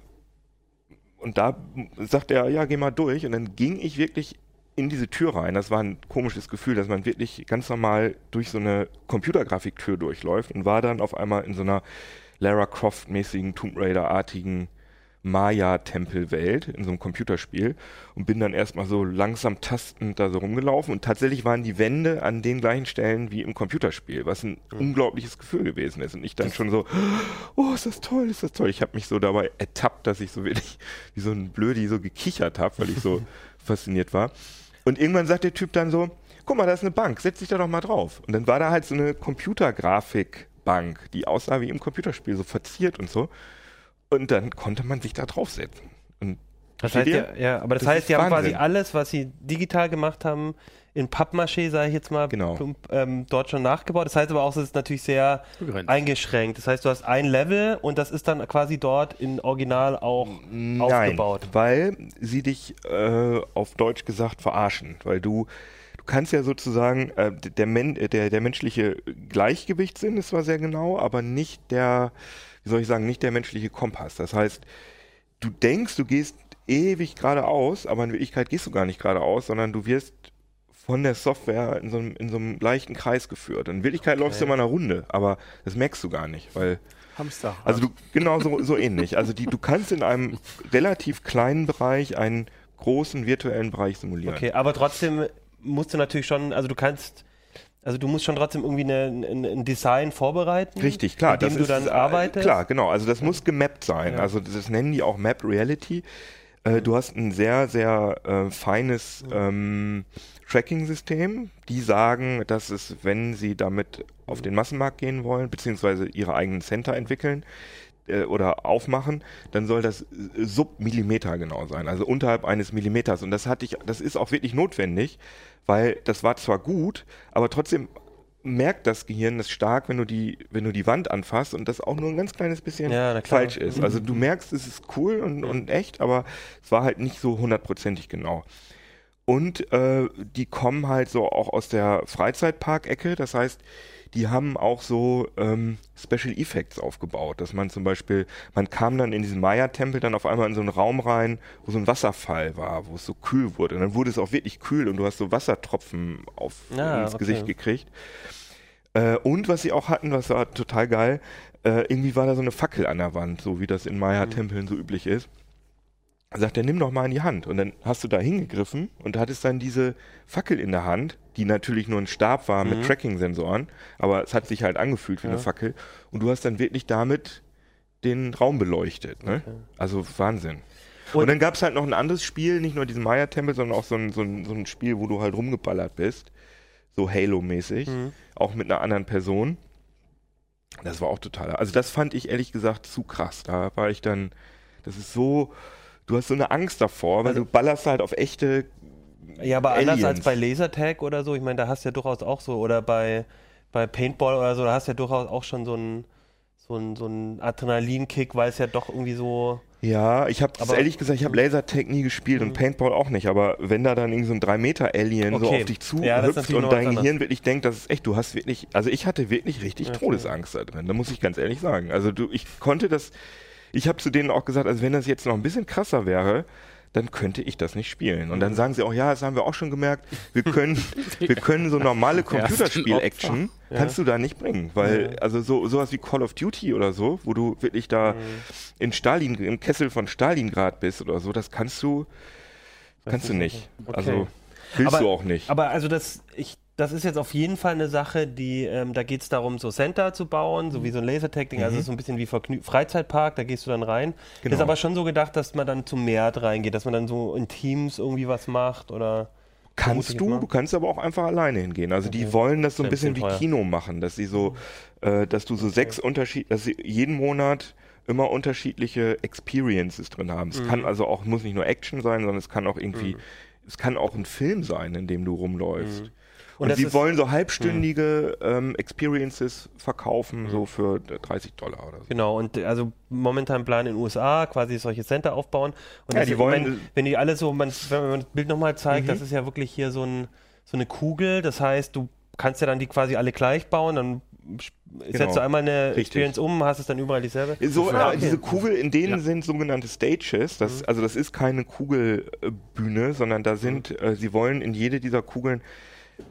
und da sagt er, ja, geh mal durch. Und dann ging ich wirklich in diese Tür rein. Das war ein komisches Gefühl, dass man wirklich ganz normal durch so eine Computergrafiktür durchläuft und war dann auf einmal in so einer Lara Croft-mäßigen, Tomb Raider-artigen Maya-Tempelwelt in so einem Computerspiel und bin dann erstmal so langsam tastend da so rumgelaufen und tatsächlich waren die Wände an den gleichen Stellen wie im Computerspiel, was ein mhm. unglaubliches Gefühl gewesen ist und ich dann schon so, oh, ist das toll, ist das toll. Ich habe mich so dabei ertappt, dass ich so wirklich wie so ein Blödi so gekichert habe, weil ich so fasziniert war. Und irgendwann sagt der Typ dann so, guck mal, da ist eine Bank, setz dich da doch mal drauf. Und dann war da halt so eine Computergrafikbank, die aussah wie im Computerspiel, so verziert und so. Und dann konnte man sich da draufsetzen. Und das heißt, ja, ja, aber das, das heißt, die haben quasi alles, was sie digital gemacht haben, in Pappmaché, sage ich jetzt mal, genau. plump, ähm, dort schon nachgebaut. Das heißt aber auch, es ist natürlich sehr Begrenzt. eingeschränkt. Das heißt, du hast ein Level und das ist dann quasi dort in Original auch Nein, aufgebaut. weil sie dich äh, auf Deutsch gesagt verarschen, weil du du kannst ja sozusagen äh, der, Men der der menschliche Gleichgewichtssinn ist zwar sehr genau, aber nicht der wie soll ich sagen, nicht der menschliche Kompass. Das heißt, du denkst, du gehst ewig geradeaus, aber in Wirklichkeit gehst du gar nicht geradeaus, sondern du wirst von der Software in so einem, in so einem leichten Kreis geführt. In Wirklichkeit okay. läufst du immer eine Runde, aber das merkst du gar nicht, weil Hamster. Also du, genau so, so ähnlich. Also die, du kannst in einem relativ kleinen Bereich einen großen virtuellen Bereich simulieren. Okay, aber trotzdem musst du natürlich schon, also du kannst Also du musst schon trotzdem irgendwie eine, ein, ein Design vorbereiten. Richtig, klar. Mit dem du ist, dann äh, arbeitest. Klar, genau. Also das muss gemappt sein. Ja. Also das nennen die auch Map Reality. Äh, du hast ein sehr, sehr äh, feines ähm, Tracking-System. Die sagen, dass es, wenn sie damit auf den Massenmarkt gehen wollen, beziehungsweise ihre eigenen Center entwickeln, äh, oder aufmachen, dann soll das äh, Submillimeter genau sein, also unterhalb eines Millimeters. Und das hatte ich, das ist auch wirklich notwendig, weil das war zwar gut, aber trotzdem merkt das Gehirn das stark, wenn du die, wenn du die Wand anfasst und das auch nur ein ganz kleines bisschen Ja, falsch ist. Also du merkst, es ist cool und, und echt, aber es war halt nicht so hundertprozentig genau. Und äh, die kommen halt so auch aus der Freizeitpark-Ecke. Das heißt, die haben auch so ähm, Special Effects aufgebaut, dass man zum Beispiel, man kam dann in diesen Maya-Tempel dann auf einmal in so einen Raum rein, wo so ein Wasserfall war, wo es so kühl wurde. Und dann wurde es auch wirklich kühl und du hast so Wassertropfen auf Ah, ins okay. Gesicht gekriegt. Äh, und was sie auch hatten, was war total geil, äh, irgendwie war da so eine Fackel an der Wand, so wie das in Maya-Tempeln so üblich ist. Er sagt er, nimm doch mal in die Hand. Und dann hast du da hingegriffen und hattest dann diese Fackel in der Hand, die natürlich nur ein Stab war mit Mhm. Tracking-Sensoren, aber es hat sich halt angefühlt wie Ja. eine Fackel. Und du hast dann wirklich damit den Raum beleuchtet. Ne? Okay. Also Wahnsinn. Und, Und- dann gab es halt noch ein anderes Spiel, nicht nur diesen Maya-Tempel, sondern auch so ein, so, ein, so ein Spiel, wo du halt rumgeballert bist. So Halo-mäßig. Mhm. Auch mit einer anderen Person. Das war auch total. Also das fand ich ehrlich gesagt zu krass. Da war ich dann, das ist so, du hast so eine Angst davor, weil Also- du ballerst halt auf echte. Ja, aber anders als Aliens. bei Lasertag oder so, ich meine, da hast du ja durchaus auch so, oder bei, bei Paintball oder so, da hast du ja durchaus auch schon so einen so einen- so einen Adrenalinkick, weil es ja doch irgendwie so. Ja, ich habe Aber- ehrlich gesagt, ich habe Lasertag nie gespielt und Mhm. Paintball auch nicht, aber wenn da dann irgendwie so ein 3 Meter Alien so Okay. auf dich Ja, zuhüpft natürlich und dein Gehirn wirklich denkt, das ist echt, du hast wirklich, also ich hatte wirklich richtig Okay. Todesangst da drin, da muss ich ganz ehrlich sagen. Also du, ich konnte das, ich habe zu denen auch gesagt, also wenn das jetzt noch ein bisschen krasser wäre, dann könnte ich das nicht spielen. Mhm. Und dann sagen sie auch, ja, das haben wir auch schon gemerkt, wir können, wir können so normale Computerspiel-Action, Ja. kannst du da nicht bringen, weil, Ja. also so, sowas wie Call of Duty oder so, wo du wirklich da Mhm. in Stalin, im Kessel von Stalingrad bist oder so, das kannst du, kannst du nicht. Okay. Also willst Aber- du auch nicht. Aber also das, ich, das ist jetzt auf jeden Fall eine Sache, die, ähm, da geht es darum, so Center zu bauen, so wie so ein Lasertag-Ding, also so ein bisschen wie Vergnü Freizeitpark, da gehst du dann rein. Genau. Ist aber schon so gedacht, dass man dann zum Mehrd reingeht, dass man dann so in Teams irgendwie was macht oder. Kannst du, du kannst aber auch einfach alleine hingehen. Also die Okay. wollen das so ein bisschen wie bisschen teuer. Kino machen, dass sie so, äh, dass du so sechs Unterschied, dass sie jeden Monat immer unterschiedliche Experiences drin haben. Es Mhm. kann also auch, muss nicht nur Action sein, sondern es kann auch irgendwie, es kann auch ein Film sein, in dem du rumläufst. Mhm. Und, das sie wollen so halbstündige ähm, Experiences verkaufen, Mhm. so für 30 Dollar oder so. Genau, und äh, also momentan planen in den USA quasi solche Center aufbauen. Und Ja, die ist- wollen- wenn, wenn die alle so, man, wenn man das Bild nochmal zeigt, Mhm. das ist ja wirklich hier so, ein, so eine Kugel. Das heißt, du kannst ja dann die quasi alle gleich bauen, dann setzt du einmal eine Richtig. Experience um, hast es dann überall dieselbe. So, Ah, äh, diese Kugel, in denen Ja. sind sogenannte Stages. Mhm. Das, Also das ist keine Kugelbühne, sondern da sind, Mhm. äh, sie wollen in jede dieser Kugeln,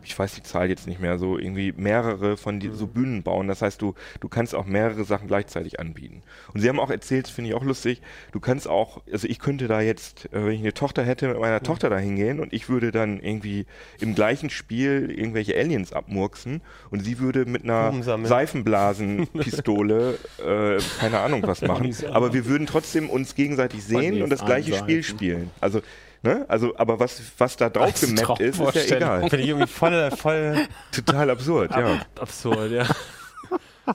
ich weiß die Zahl jetzt nicht mehr, so irgendwie mehrere von Mhm. die, so Bühnen bauen. Das heißt, du, du kannst auch mehrere Sachen gleichzeitig anbieten. Und sie haben auch erzählt, das finde ich auch lustig, du kannst auch, also ich könnte da jetzt, äh, wenn ich eine Tochter hätte, mit Mhm. meiner Tochter da hingehen und ich würde dann irgendwie im gleichen Spiel irgendwelche Aliens abmurksen und sie würde mit einer. Seifenblasenpistole, äh, keine Ahnung was machen. Aber wir würden trotzdem uns gegenseitig sehen und das gleiche. Spiel spielen. Also, ne? Also, aber was, was da drauf Als gemappt ist, ist ja egal. Finde ich irgendwie voll, voll Total absurd, ja. absurd, ja.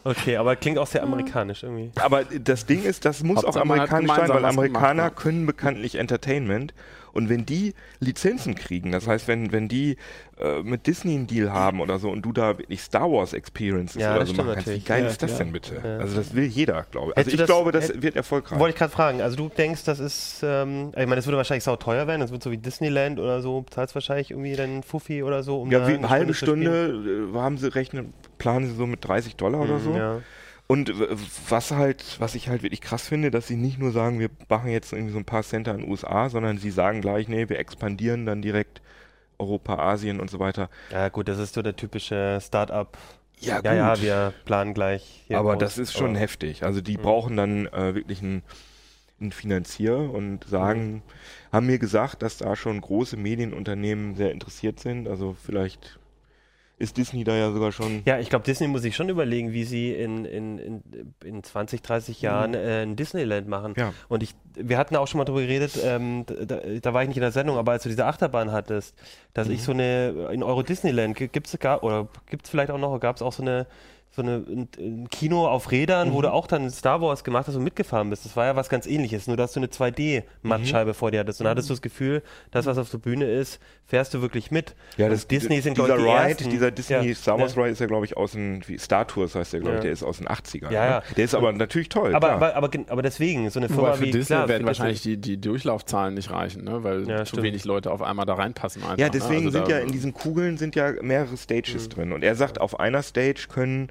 Okay, aber klingt auch sehr amerikanisch irgendwie. Aber das Ding ist, das muss auch Hauptsache, hat amerikanisch sein, weil Amerikaner gemacht, können bekanntlich Entertainment. Und wenn die Lizenzen kriegen, das heißt, wenn, wenn die äh, mit Disney einen Deal haben oder so und du da wirklich Star Wars Experiences Ja, oder so machen kannst, wie geil Ja, ist das ja. denn bitte? Ja. Also das will jeder, glaube ich. Also ich das- glaube, das hätt- wird erfolgreich. Wollte ich gerade fragen, also du denkst, das ist, ähm, ich meine, das würde wahrscheinlich sau teuer werden, das wird so wie Disneyland oder so, zahlst wahrscheinlich irgendwie dann Fuffi oder so, um Ja, wie eine halbe zu spielen. Stunde äh, haben sie rechnen, planen sie so mit 30 Dollar oder so. Mhm. Und was halt, was ich halt wirklich krass finde, dass sie nicht nur sagen, wir machen jetzt irgendwie so ein paar Center in den USA, sondern sie sagen gleich, nee, wir expandieren dann direkt Europa, Asien und so weiter. ja, gut, das ist so der typische Start-up. Ja, Ja, ja, wir planen gleich. Aber groß, das ist schon aber- heftig. Also die Mhm. brauchen dann äh, wirklich einen, einen Finanzier und sagen, haben mir gesagt, dass da schon große Medienunternehmen sehr interessiert sind. Also vielleicht ist Disney da ja sogar schon. Ja, ich glaube, Disney muss sich schon überlegen, wie sie in, in, in, in 20, 30 Jahren äh, ein Disneyland machen. Ja. Und ich, wir hatten auch schon mal drüber geredet, ähm, da, da war ich nicht in der Sendung, aber als du diese Achterbahn hattest, dass ich so eine, in Euro Disneyland, gibt es oder gibt es vielleicht auch noch, gab es auch so eine, so eine, ein, Kino auf Rädern, wo du auch dann Star Wars gemacht hast und mitgefahren bist. Das war ja was ganz ähnliches, nur dass du eine 2D-Mattscheibe vor dir hattest. Und da hattest du das Gefühl, das, was auf der Bühne ist, fährst du wirklich mit. Ja, Und das, Disney sind, dieser glaube ich, die Ride, ersten. dieser Disney Ja, Star Wars? Ride ist ja, glaube ich, aus den, wie Star Tours heißt der, glaube Ja. ich, der ist aus den 80ern. Ja, ne? ja. Der ist aber natürlich toll. Aber, klar. aber, aber, aber deswegen, so eine Wobei Firma für wie Disney klar, werden für wahrscheinlich die, die Durchlaufzahlen nicht reichen, ne? weil Ja, zu stimmt. wenig Leute auf einmal da reinpassen. Einfach, Ja, deswegen ne? also sind ja in diesen Kugeln sind ja mehrere Stages Mhm. drin. Und er sagt, auf einer Stage können,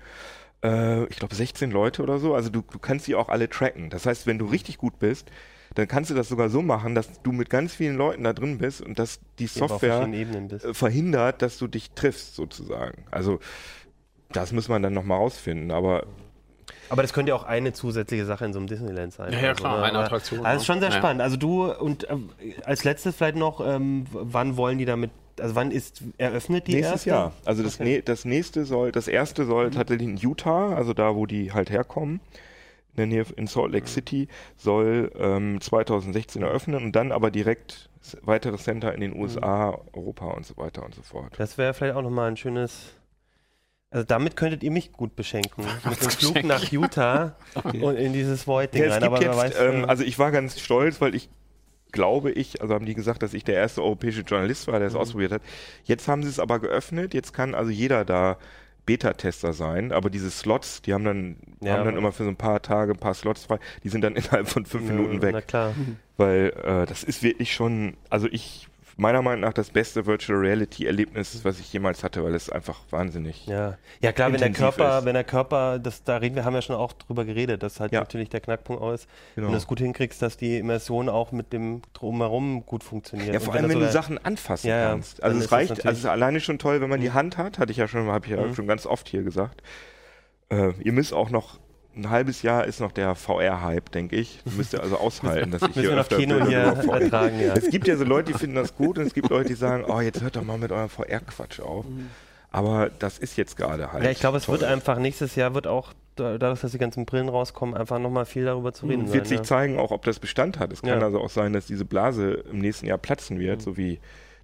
äh, ich glaube, 16 Leute oder so. Also du, du kannst die auch alle tracken. Das heißt, wenn du richtig gut bist, dann kannst du das sogar so machen, dass du mit ganz vielen Leuten da drin bist und dass die Software äh, verhindert, dass du dich triffst, sozusagen. Also das muss man dann nochmal rausfinden. Aber Aber das könnte ja auch eine zusätzliche Sache in so einem Disneyland sein. Ja, ja, Also, klar, ne? eine Attraktion, Also ist schon sehr ja. spannend. Also du und äh, als letztes vielleicht noch, ähm, wann wollen die damit, also wann ist eröffnet die nächstes erste? Jahr. Also das, Okay. Mhm. das nächste soll, das erste soll tatsächlich in Utah, also da, wo die halt herkommen, in der Nähe in Salt Mhm. Lake City, soll ähm, 2016 eröffnen und dann aber direkt weitere Center in den USA, Europa und so weiter und so fort. Das wäre vielleicht auch nochmal ein schönes. Also damit könntet ihr mich gut beschenken. Mit dem Flug nach Utah und in dieses Void-Ding Ja, rein. Aber jetzt, weiß, ähm, äh, also ich war ganz stolz, weil ich glaube ich, also haben die gesagt, dass ich der erste europäische Journalist war, der Mhm. es ausprobiert hat. Jetzt haben sie es aber geöffnet, jetzt kann also jeder da Beta-Tester sein, aber diese Slots, die haben dann, Ja, haben dann immer für so ein paar Tage ein paar Slots frei, die sind dann innerhalb von fünf Minuten Na weg, klar. weil äh, das ist wirklich schon, also ich, meiner Meinung nach das beste Virtual Reality Erlebnis, was ich jemals hatte, weil es einfach wahnsinnig. Ja, ja klar, wenn der Körper, ist. wenn der Körper, das, da reden wir, haben ja schon auch drüber geredet, dass halt Ja. natürlich der Knackpunkt aus, Genau. wenn du es gut hinkriegst, dass die Immersion auch mit dem Drumherum gut funktioniert. Ja, vor allem, das wenn du Sachen anfassen Ja, kannst. Also es reicht, also es ist alleine schon toll, wenn man die Mhm. Hand hat, hatte ich ja schon, habe ich ja Mhm. schon ganz oft hier gesagt. Äh, ihr müsst auch noch ein halbes Jahr ist noch der VR-Hype, denke ich. Müsst ihr also aushalten, dass ich hier öfter Kino hier ertragen, ja. Es gibt ja so Leute, die finden das gut und es gibt Leute, die sagen, oh, jetzt hört doch mal mit eurem VR-Quatsch auf. Aber das ist jetzt gerade halt. Mhm. Ja, ich glaube, es toll. wird einfach nächstes Jahr wird auch da- dadurch, dass die ganzen Brillen rauskommen, einfach nochmal viel darüber zu reden wird sein. sich ja. zeigen, auch ob das Bestand hat. Es kann Ja. also auch sein, dass diese Blase im nächsten Jahr platzen wird, so wie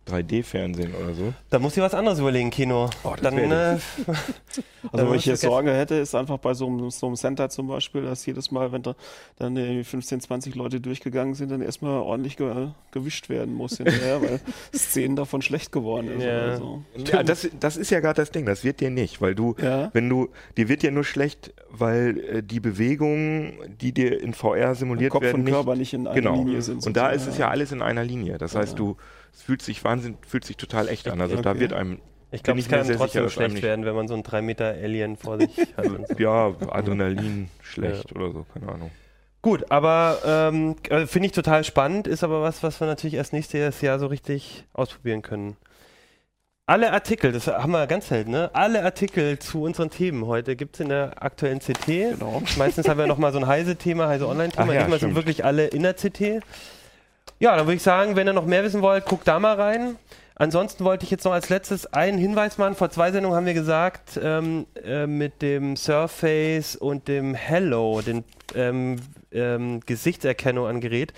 3D-Fernsehen oder so. Da muss ich was anderes überlegen, Kino. Oh, Dann, äh, Also, wo muss ich jetzt. Sorge hätte, ist einfach bei so einem, so einem Center zum Beispiel, dass jedes Mal, wenn da dann irgendwie 15, 20 Leute durchgegangen sind, dann erstmal ordentlich ge gewischt werden muss hinterher, weil Szenen davon schlecht geworden ist. Ja. So. Ja, das, das ist ja gerade das Ding, das wird dir nicht, weil du, Ja. wenn du, dir wird ja nur schlecht, weil äh, die Bewegungen, die dir in VR simuliert Kopf werden, und nicht, Körper nicht in einer genau. Linie sind. Und da ist es ja alles in einer Linie. Das heißt, du, es fühlt sich Wahnsinn, fühlt sich total echt an. Also da Okay. wird einem, ich glaube, es kann trotzdem sicher, schlecht nicht- werden, wenn man so einen 3 Meter Alien vor sich hat. und so. ja, Adrenalin schlecht oder so, keine Ahnung. Gut, aber ähm, äh, finde ich total spannend, ist aber was, was wir natürlich erst nächstes Jahr so richtig ausprobieren können. Alle Artikel, das haben wir ganz selten, ne? Alle Artikel zu unseren Themen heute gibt es in der aktuellen CT. Genau. Meistens haben wir nochmal so ein Heise-Thema, Heise-Online-Thema. Ach ja, Diesmal sind wirklich alle in der CT. Ja, dann würde ich sagen, wenn ihr noch mehr wissen wollt, guckt da mal rein. Ansonsten wollte ich jetzt noch als letztes einen Hinweis machen. Vor zwei Sendungen haben wir gesagt, ähm, äh, mit dem Surface und dem Hello, den ähm, ähm, Gesichtserkennung an Gerät,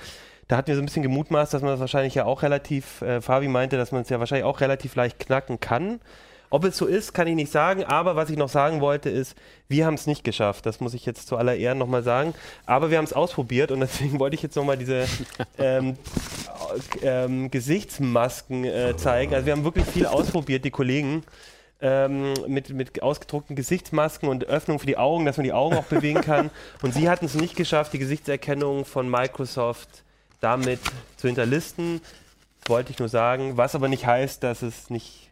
da hatten wir so ein bisschen gemutmaßt, dass man das wahrscheinlich ja auch relativ, äh, Fabi meinte, dass man es ja wahrscheinlich auch relativ leicht knacken kann. Ob es so ist, kann ich nicht sagen, aber was ich noch sagen wollte ist, wir haben es nicht geschafft. Das muss ich jetzt zu aller Ehren nochmal sagen. Aber wir haben es ausprobiert und deswegen wollte ich jetzt nochmal diese ähm, ähm, Gesichtsmasken äh, zeigen. Also wir haben wirklich viel ausprobiert, die Kollegen. Ähm, mit, mit ausgedruckten Gesichtsmasken und Öffnung für die Augen, dass man die Augen auch bewegen kann. Und sie hatten es nicht geschafft, die Gesichtserkennung von Microsoft damit zu hinterlisten. Wollte ich nur sagen. Was aber nicht heißt, dass es nicht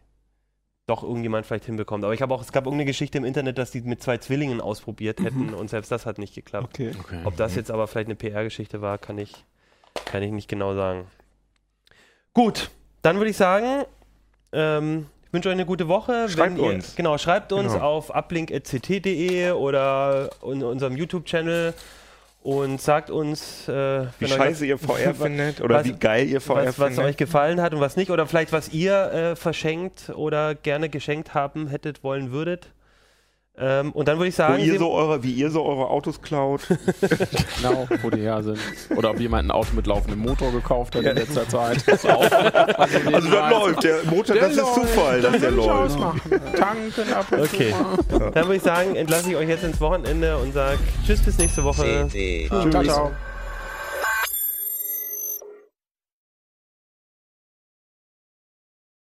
doch irgendjemand vielleicht hinbekommt. Aber ich habe auch, es gab irgendeine Geschichte im Internet, dass die mit zwei Zwillingen ausprobiert hätten und selbst das hat nicht geklappt. Okay. Okay. Ob das jetzt aber vielleicht eine PR-Geschichte war, kann ich, kann ich nicht genau sagen. Gut, dann würde ich sagen, ähm, ich wünsche euch eine gute Woche. Schreibt ihr, uns. Genau, schreibt uns Genau. auf uplink.ct.de oder in unserem YouTube-Channel. Und sagt uns, äh, Wie wenn euch scheiße ihr VR findet oder was- wie geil ihr VR was, was findet. euch gefallen hat und was nicht oder vielleicht was ihr äh, verschenkt oder gerne geschenkt haben hättet wollen würdet. Ähm, und dann würde ich Wo sagen, ihr Sie- so eure, wie ihr so eure Autos klaut. Genau, wo die her sind. Oder ob jemand ein Auto mit laufendem Motor gekauft hat in letzter Zeit. Das auch, Also das läuft, der Motor, das ist Zufall, dass der läuft. Tanken ab und Okay. zu mal. dann würde ich sagen, entlasse ich euch jetzt ins Wochenende und sage Tschüss bis nächste Woche. CD. Ciao, ciao.